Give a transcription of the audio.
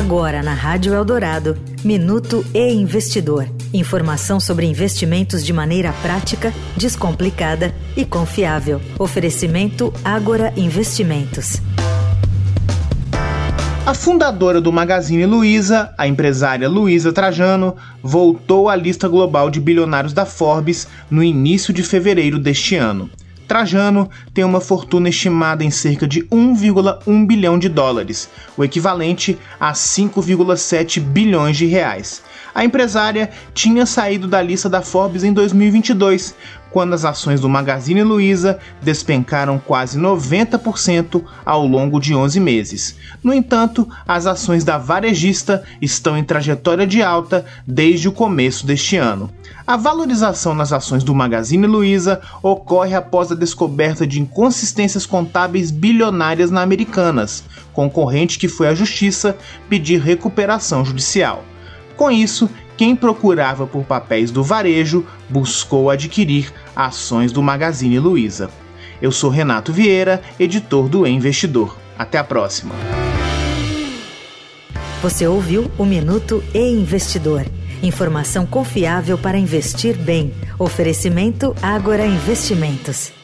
Agora na Rádio Eldorado, Minuto e Investidor. Informação sobre investimentos de maneira prática, descomplicada e confiável. Oferecimento Agora Investimentos. A fundadora do Magazine Luiza, a empresária Luiza Trajano, voltou à lista global de bilionários da Forbes no início de fevereiro deste ano. Trajano tem uma fortuna estimada em cerca de 1,1 bilhão de dólares, o equivalente a 5,7 bilhões de reais. A empresária tinha saído da lista da Forbes em 2022, quando as ações do Magazine Luiza despencaram quase 90% ao longo de 11 meses. No entanto, as ações da varejista estão em trajetória de alta desde o começo deste ano. A valorização nas ações do Magazine Luiza ocorre após a descoberta de inconsistências contábeis bilionárias na Americanas, concorrente que foi à justiça pedir recuperação judicial. Com isso, quem procurava por papéis do varejo buscou adquirir ações do Magazine Luiza. Eu sou Renato Vieira, editor do e Investidor. Até a próxima. Você ouviu o Minuto e Investidor. Informação confiável para investir bem. Oferecimento Agora Investimentos.